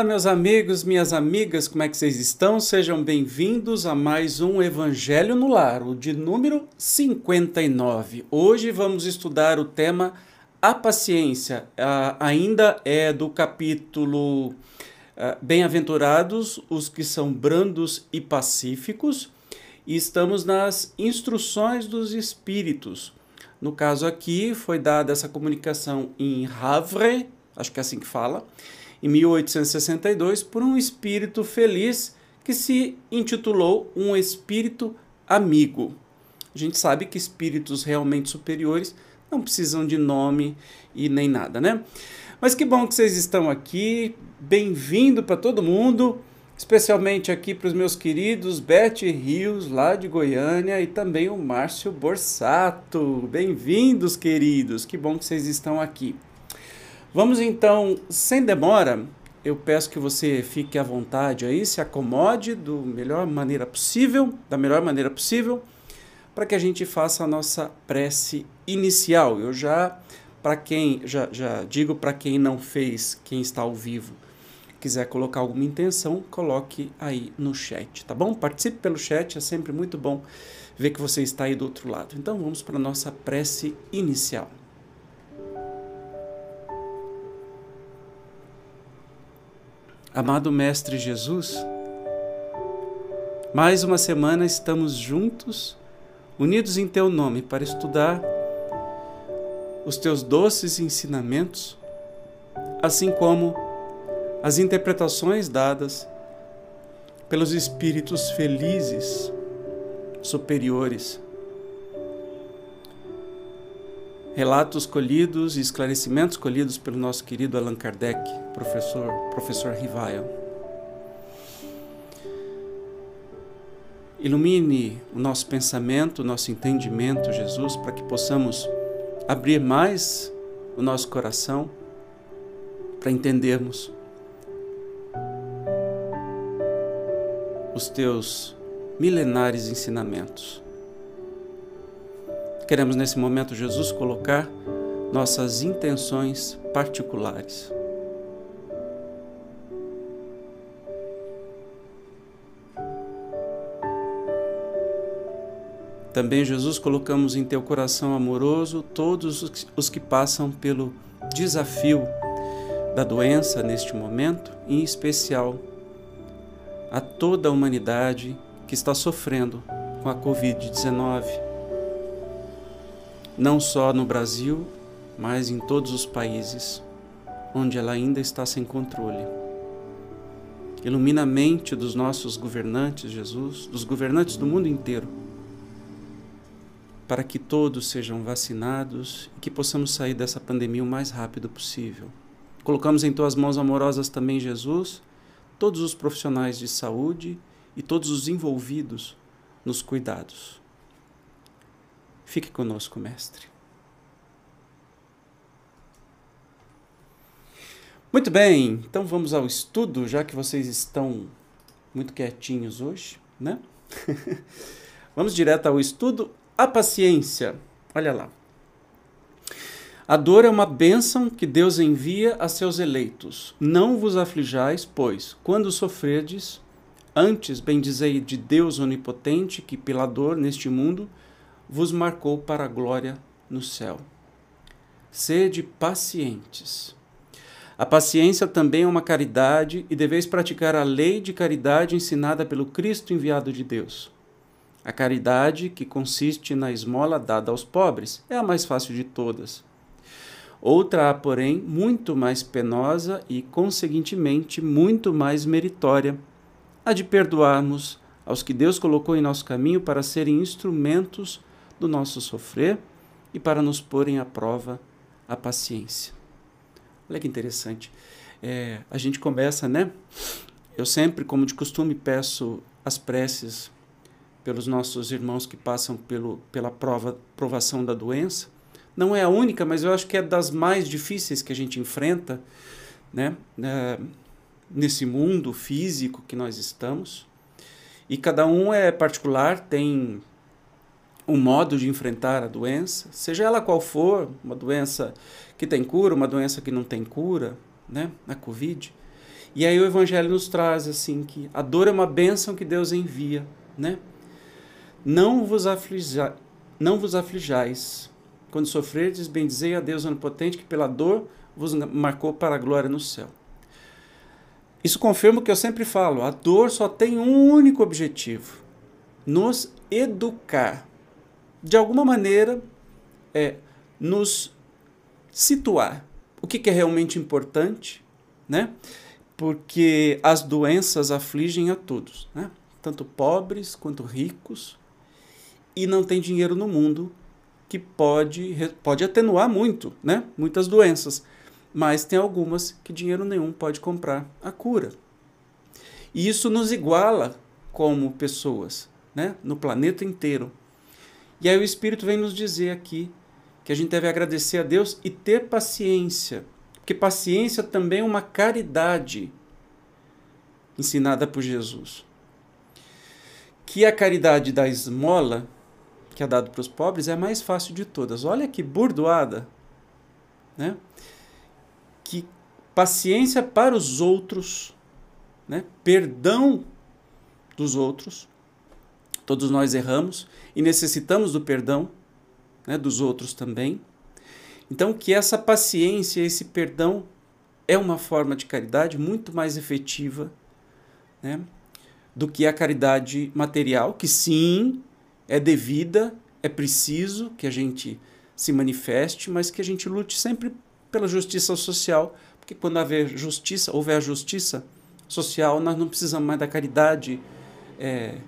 Olá, meus amigos, minhas amigas, como é que vocês estão? Sejam bem-vindos a mais um Evangelho no Lar, o de número 59. Hoje vamos estudar o tema A Paciência. Ainda é do capítulo uh, Bem-aventurados os que são brandos e pacíficos, e estamos nas instruções dos Espíritos. No caso aqui, foi dada essa comunicação em Havre, acho que é assim que fala em 1862 por um espírito feliz que se intitulou Um Espírito Amigo. A gente sabe que espíritos realmente superiores não precisam de nome e nem nada, né? Mas que bom que vocês estão aqui. Bem-vindo para todo mundo, especialmente aqui para os meus queridos Beth Rios, lá de Goiânia, e também o Márcio Borsato. Bem-vindos, queridos. Que bom que vocês estão aqui. Vamos então, sem demora, eu peço que você fique à vontade aí, se acomode do melhor maneira possível, da melhor maneira possível, para que a gente faça a nossa prece inicial. Eu já para quem já, já digo para quem não fez, quem está ao vivo, quiser colocar alguma intenção, coloque aí no chat, tá bom? Participe pelo chat, é sempre muito bom ver que você está aí do outro lado. Então vamos para a nossa prece inicial. Amado Mestre Jesus, mais uma semana estamos juntos, unidos em Teu nome, para estudar os Teus doces ensinamentos, assim como as interpretações dadas pelos Espíritos felizes, superiores relatos colhidos e esclarecimentos colhidos pelo nosso querido Allan Kardec, professor, professor Rivail. Ilumine o nosso pensamento, o nosso entendimento, Jesus, para que possamos abrir mais o nosso coração para entendermos os teus milenares ensinamentos. Queremos nesse momento, Jesus, colocar nossas intenções particulares. Também, Jesus, colocamos em teu coração amoroso todos os que passam pelo desafio da doença neste momento, em especial a toda a humanidade que está sofrendo com a Covid-19 não só no Brasil, mas em todos os países onde ela ainda está sem controle. Ilumina a mente dos nossos governantes, Jesus, dos governantes do mundo inteiro, para que todos sejam vacinados e que possamos sair dessa pandemia o mais rápido possível. Colocamos em tuas mãos amorosas também, Jesus, todos os profissionais de saúde e todos os envolvidos nos cuidados. Fique conosco, Mestre. Muito bem, então vamos ao estudo, já que vocês estão muito quietinhos hoje, né? vamos direto ao estudo. A paciência. Olha lá. A dor é uma bênção que Deus envia a seus eleitos. Não vos aflijais, pois, quando sofrerdes, antes bendizei de Deus onipotente, que pela dor neste mundo vos marcou para a glória no céu. Sede pacientes. A paciência também é uma caridade e deveis praticar a lei de caridade ensinada pelo Cristo enviado de Deus. A caridade, que consiste na esmola dada aos pobres, é a mais fácil de todas. Outra há, porém, muito mais penosa e, conseguintemente, muito mais meritória, a de perdoarmos aos que Deus colocou em nosso caminho para serem instrumentos do nosso sofrer e para nos porem à prova a paciência. Olha que interessante. É, a gente começa, né? Eu sempre, como de costume, peço as preces pelos nossos irmãos que passam pelo, pela prova, provação da doença. Não é a única, mas eu acho que é das mais difíceis que a gente enfrenta, né? É, nesse mundo físico que nós estamos. E cada um é particular, tem um modo de enfrentar a doença, seja ela qual for, uma doença que tem cura, uma doença que não tem cura, né? A Covid. E aí o Evangelho nos traz assim que a dor é uma bênção que Deus envia, né? Não vos, aflija, não vos aflijais. Quando sofrerdes, bendizei a Deus Onipotente, que pela dor vos marcou para a glória no céu. Isso confirma o que eu sempre falo: a dor só tem um único objetivo: nos educar. De alguma maneira, é nos situar. O que, que é realmente importante, né? Porque as doenças afligem a todos, né? Tanto pobres quanto ricos, e não tem dinheiro no mundo que pode, pode atenuar muito, né? Muitas doenças. Mas tem algumas que dinheiro nenhum pode comprar a cura. E isso nos iguala como pessoas, né? No planeta inteiro. E aí o Espírito vem nos dizer aqui que a gente deve agradecer a Deus e ter paciência. Porque paciência também é uma caridade ensinada por Jesus. Que a caridade da esmola que é dado para os pobres é a mais fácil de todas. Olha que burdoada, né? Que paciência para os outros, né? Perdão dos outros. Todos nós erramos e necessitamos do perdão, né, dos outros também. Então que essa paciência, esse perdão é uma forma de caridade muito mais efetiva, né? do que a caridade material, que sim, é devida, é preciso que a gente se manifeste, mas que a gente lute sempre pela justiça social, porque quando haver justiça, houver a justiça social, nós não precisamos mais da caridade é,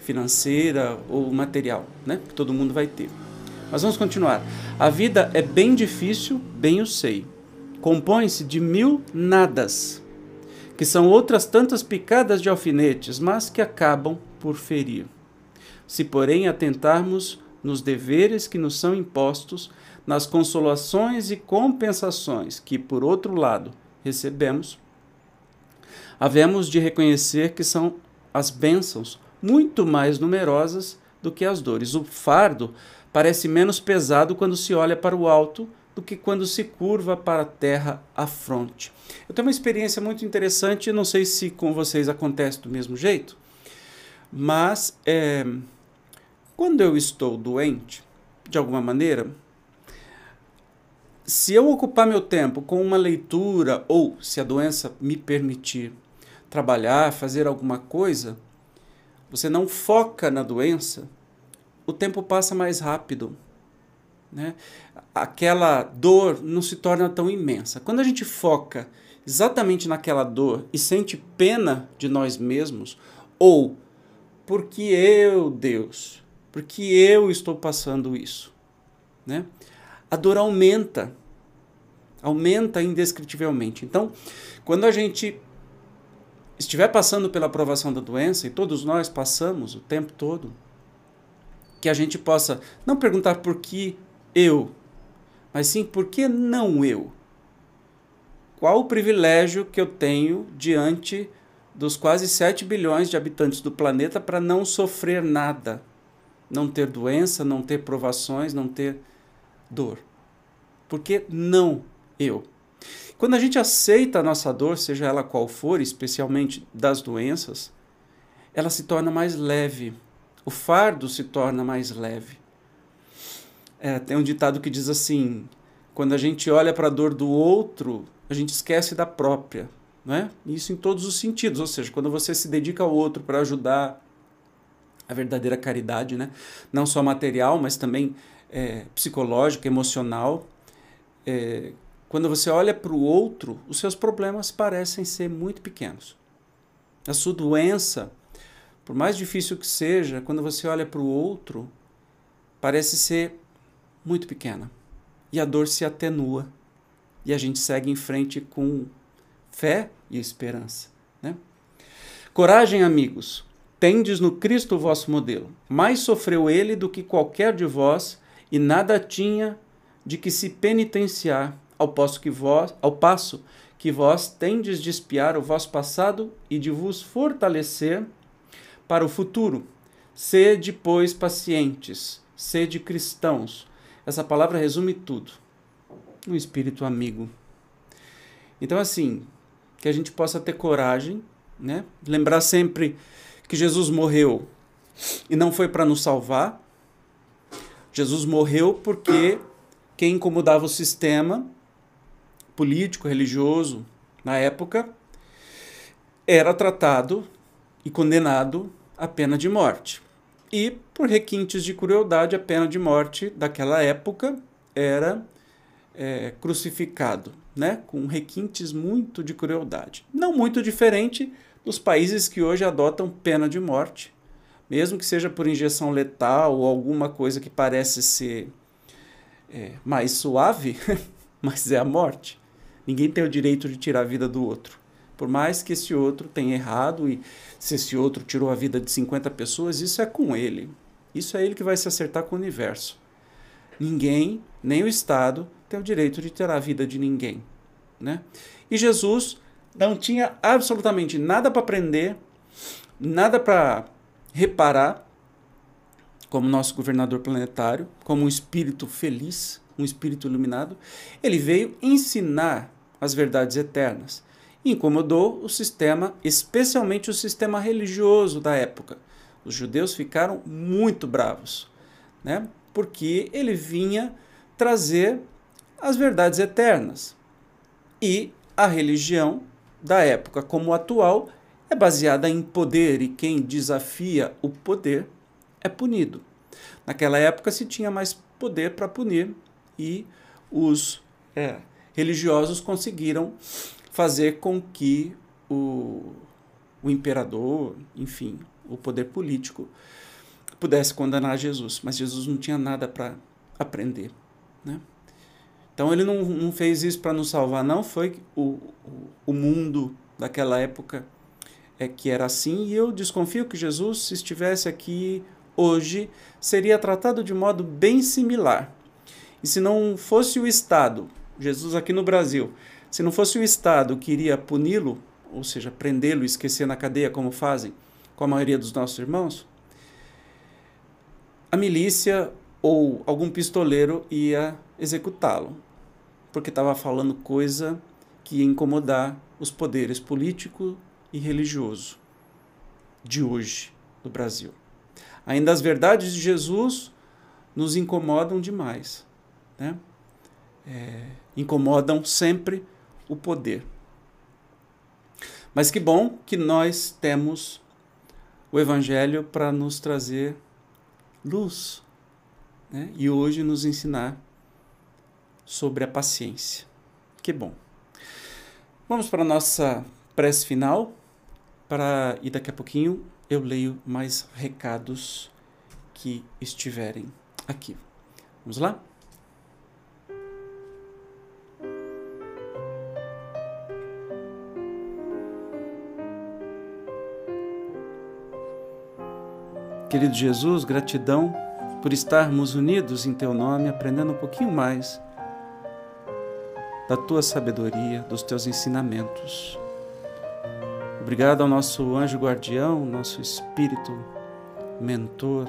financeira ou material, né? Que todo mundo vai ter. Mas vamos continuar. A vida é bem difícil, bem o sei. Compõe-se de mil nadas, que são outras tantas picadas de alfinetes, mas que acabam por ferir. Se, porém, atentarmos nos deveres que nos são impostos, nas consolações e compensações que, por outro lado, recebemos, havemos de reconhecer que são as bênçãos muito mais numerosas do que as dores. O fardo parece menos pesado quando se olha para o alto do que quando se curva para a terra à fronte. Eu tenho uma experiência muito interessante, não sei se com vocês acontece do mesmo jeito, mas é, quando eu estou doente, de alguma maneira, se eu ocupar meu tempo com uma leitura ou se a doença me permitir trabalhar, fazer alguma coisa, você não foca na doença, o tempo passa mais rápido. Né? Aquela dor não se torna tão imensa. Quando a gente foca exatamente naquela dor e sente pena de nós mesmos, ou porque eu, Deus, porque eu estou passando isso. Né? A dor aumenta, aumenta indescritivelmente. Então, quando a gente estiver passando pela aprovação da doença, e todos nós passamos o tempo todo, que a gente possa não perguntar por que eu, mas sim por que não eu? Qual o privilégio que eu tenho diante dos quase 7 bilhões de habitantes do planeta para não sofrer nada? não ter doença, não ter provações, não ter dor. Porque não eu. Quando a gente aceita a nossa dor, seja ela qual for, especialmente das doenças, ela se torna mais leve. O fardo se torna mais leve. É, tem um ditado que diz assim: quando a gente olha para a dor do outro, a gente esquece da própria. Não é? Isso em todos os sentidos. Ou seja, quando você se dedica ao outro para ajudar, a verdadeira caridade, né? não só material, mas também é, psicológica, emocional. É, quando você olha para o outro, os seus problemas parecem ser muito pequenos. A sua doença, por mais difícil que seja, quando você olha para o outro, parece ser muito pequena. E a dor se atenua. E a gente segue em frente com fé e esperança. Né? Coragem, amigos. Tendes no Cristo o vosso modelo. Mais sofreu ele do que qualquer de vós, e nada tinha de que se penitenciar ao passo que vós, ao passo que vós tendes de espiar o vosso passado e de vos fortalecer para o futuro. Sede, pois, pacientes, sede cristãos. Essa palavra resume tudo. Um espírito amigo. Então, assim, que a gente possa ter coragem, né? Lembrar sempre que Jesus morreu e não foi para nos salvar. Jesus morreu porque quem incomodava o sistema político, religioso na época, era tratado e condenado à pena de morte. E, por requintes de crueldade, a pena de morte daquela época era é, crucificado, né? com requintes muito de crueldade. Não muito diferente dos países que hoje adotam pena de morte, mesmo que seja por injeção letal ou alguma coisa que parece ser é, mais suave, mas é a morte. Ninguém tem o direito de tirar a vida do outro. Por mais que esse outro tenha errado e se esse outro tirou a vida de 50 pessoas, isso é com ele. Isso é ele que vai se acertar com o universo. Ninguém, nem o Estado, tem o direito de tirar a vida de ninguém. Né? E Jesus não tinha absolutamente nada para aprender, nada para reparar, como nosso governador planetário, como um espírito feliz, um espírito iluminado. Ele veio ensinar as verdades eternas. Incomodou o sistema, especialmente o sistema religioso da época. Os judeus ficaram muito bravos, né? porque ele vinha trazer as verdades eternas. E a religião da época, como atual, é baseada em poder e quem desafia o poder é punido. Naquela época se tinha mais poder para punir e os é, religiosos conseguiram fazer com que o, o imperador, enfim, o poder político, pudesse condenar Jesus. Mas Jesus não tinha nada para aprender. Né? Então ele não, não fez isso para nos salvar, não. Foi o, o, mundo daquela época é que era assim. E eu desconfio que Jesus, se estivesse aqui hoje, seria tratado de modo bem similar. E se não fosse o Estado Jesus aqui no Brasil, se não fosse o Estado que iria puni-lo, ou seja, prendê-lo e esquecer na cadeia, como fazem com a maioria dos nossos irmãos, a milícia ou algum pistoleiro ia executá-lo, porque estava falando coisa que ia incomodar os poderes político e religioso de hoje do Brasil. Ainda as verdades de Jesus nos incomodam demais. Né? É, incomodam sempre o poder. Mas que bom que nós temos o Evangelho para nos trazer luz né? e hoje nos ensinar sobre a paciência. Que bom. Vamos para a nossa prece final para e daqui a pouquinho eu leio mais recados que estiverem aqui. Vamos lá? Querido Jesus, gratidão por estarmos unidos em Teu nome, aprendendo um pouquinho mais da Tua sabedoria, dos Teus ensinamentos. Obrigado ao nosso anjo guardião, nosso espírito mentor,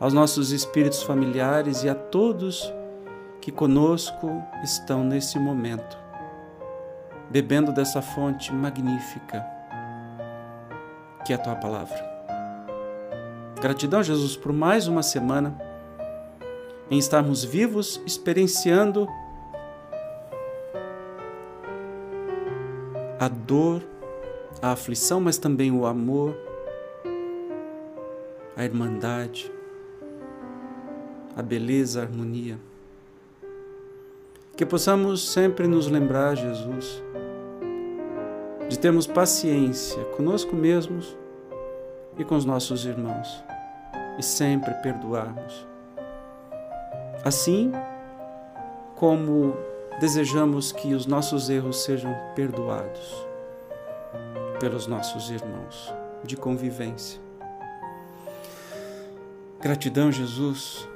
aos nossos espíritos familiares e a todos que conosco estão nesse momento, bebendo dessa fonte magnífica que é a Tua palavra. Gratidão, Jesus, por mais uma semana em estarmos vivos, experienciando a dor, a aflição, mas também o amor, a irmandade, a beleza, a harmonia. Que possamos sempre nos lembrar, Jesus, de termos paciência conosco mesmos e com os nossos irmãos e sempre perdoarmos. Assim como desejamos que os nossos erros sejam perdoados pelos nossos irmãos de convivência. Gratidão, Jesus,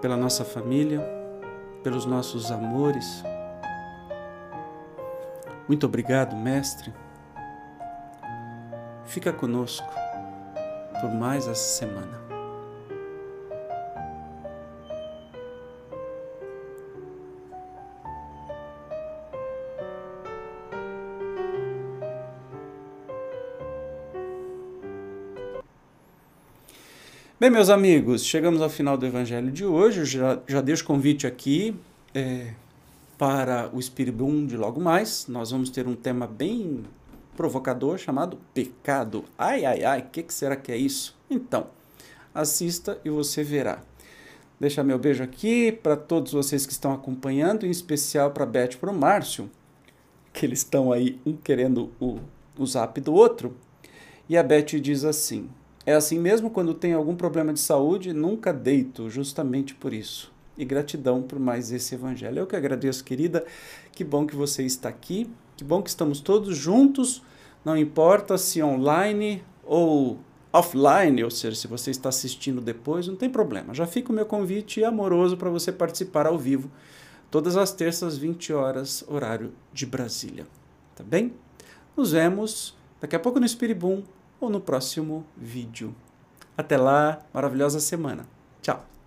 pela nossa família, pelos nossos amores. Muito obrigado, Mestre. Fica conosco por mais essa semana. Bem, meus amigos, chegamos ao final do evangelho de hoje. Eu já, já deixo convite aqui é, para o Espiribum de logo mais. Nós vamos ter um tema bem provocador chamado pecado. Ai, ai, ai, o que, que será que é isso? Então, assista e você verá. Deixa meu beijo aqui para todos vocês que estão acompanhando, em especial para Beth e para o Márcio, que eles estão aí um querendo o, o zap do outro. E a Beth diz assim: é assim mesmo quando tenho algum problema de saúde, nunca deito, justamente por isso. E gratidão por mais esse evangelho. Eu que agradeço, querida. Que bom que você está aqui. Que bom que estamos todos juntos. Não importa se online ou offline, ou seja, se você está assistindo depois, não tem problema. Já fica o meu convite amoroso para você participar ao vivo, todas as terças, 20 horas, horário de Brasília. Tá bem? Nos vemos daqui a pouco no Espiribum ou no próximo vídeo. Até lá, maravilhosa semana. Tchau!